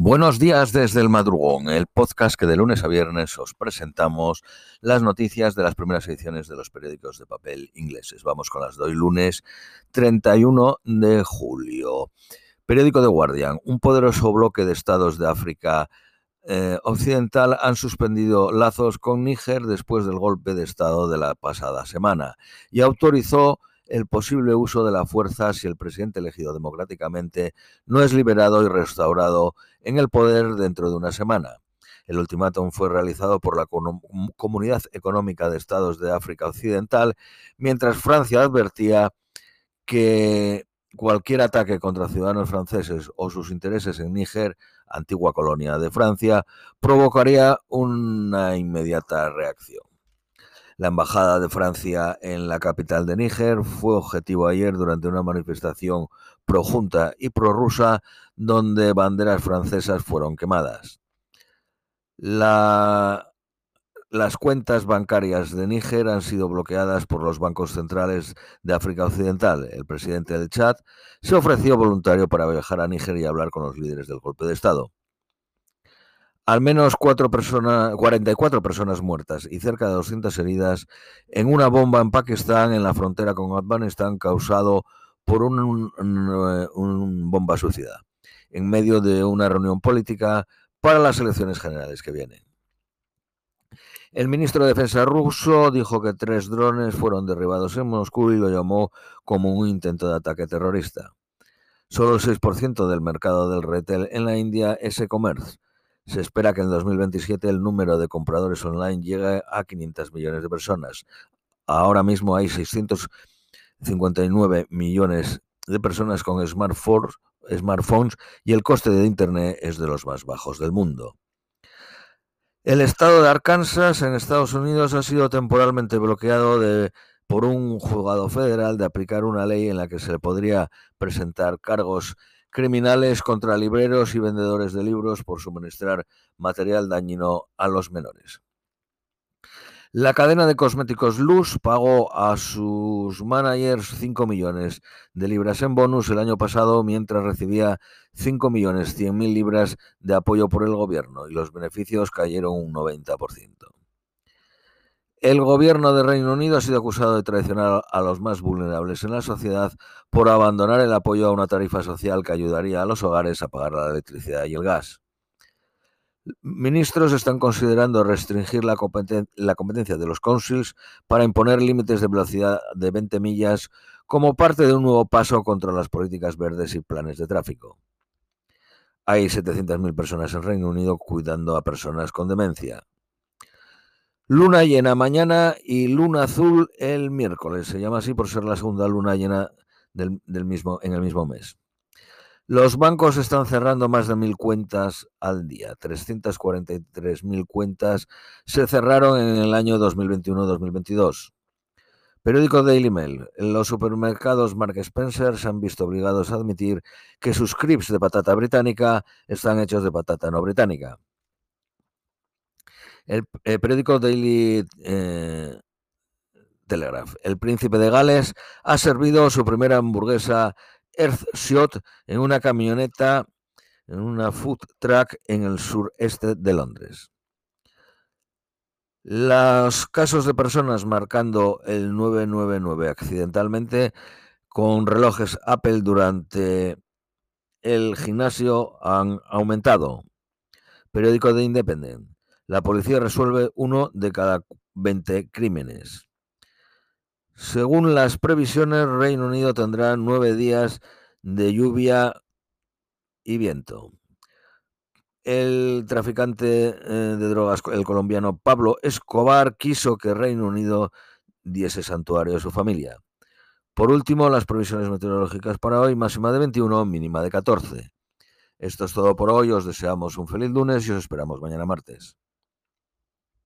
Buenos días desde el madrugón, el podcast que de lunes a viernes os presentamos las noticias de las primeras ediciones de los periódicos de papel ingleses. Vamos con las de hoy lunes 31 de julio. Periódico de Guardian, un poderoso bloque de estados de África eh, Occidental han suspendido lazos con Níger después del golpe de Estado de la pasada semana y autorizó el posible uso de la fuerza si el presidente elegido democráticamente no es liberado y restaurado en el poder dentro de una semana. El ultimátum fue realizado por la Comunidad Económica de Estados de África Occidental, mientras Francia advertía que cualquier ataque contra ciudadanos franceses o sus intereses en Níger, antigua colonia de Francia, provocaría una inmediata reacción. La embajada de Francia en la capital de Níger fue objetivo ayer durante una manifestación pro-junta y pro-rusa donde banderas francesas fueron quemadas. las cuentas bancarias de Níger han sido bloqueadas por los bancos centrales de África Occidental. El presidente del Chad se ofreció voluntario para viajar a Níger y hablar con los líderes del golpe de Estado. Al menos cuatro personas, 44 personas muertas y cerca de 200 heridas en una bomba en Pakistán en la frontera con Afganistán causado por un, un, bomba suicida en medio de una reunión política para las elecciones generales que vienen. El ministro de Defensa ruso dijo que tres drones fueron derribados en Moscú y lo llamó como un intento de ataque terrorista. Solo el 6% del mercado del retail en la India es e-commerce se espera que en 2027 el número de compradores online llegue a 500 millones de personas. Ahora mismo hay 659 millones de personas con smartphones, smartphones y el coste de Internet es de los más bajos del mundo. El estado de Arkansas en Estados Unidos ha sido temporalmente bloqueado de, por un juzgado federal de aplicar una ley en la que se le podría presentar cargos criminales contra libreros y vendedores de libros por suministrar material dañino a los menores. La cadena de cosméticos Luz pagó a sus managers 5 millones de libras en bonus el año pasado mientras recibía 5 millones 100 mil libras de apoyo por el gobierno y los beneficios cayeron un 90%. El gobierno de Reino Unido ha sido acusado de traicionar a los más vulnerables en la sociedad por abandonar el apoyo a una tarifa social que ayudaría a los hogares a pagar la electricidad y el gas. Ministros están considerando restringir la, competencia de los councils para imponer límites de velocidad de 20 millas como parte de un nuevo paso contra las políticas verdes y planes de tráfico. Hay 700.000 personas en Reino Unido cuidando a personas con demencia. Luna llena mañana y luna azul el miércoles. Se llama así por ser la segunda luna llena del, mismo, en el mismo mes. Los bancos están cerrando más de mil cuentas al día. 343.000 cuentas se cerraron en el año 2021-2022. Periódico Daily Mail. Los supermercados Mark Spencer se han visto obligados a admitir que sus crips de patata británica están hechos de patata no británica. El, periódico Daily eh, Telegraph. El príncipe de Gales ha servido su primera hamburguesa Earthshot en una camioneta, en una food truck en el sureste de Londres. Los casos de personas marcando el 999 accidentalmente con relojes Apple durante el gimnasio han aumentado. Periódico de Independent. La policía resuelve uno de cada 20 crímenes. Según las previsiones, Reino Unido tendrá nueve días de lluvia y viento. El traficante eh, de drogas, el colombiano Pablo Escobar, quiso que Reino Unido diese santuario a su familia. Por último, las previsiones meteorológicas para hoy, máxima de 21, mínima de 14. Esto es todo por hoy, os deseamos un feliz lunes y os esperamos mañana martes.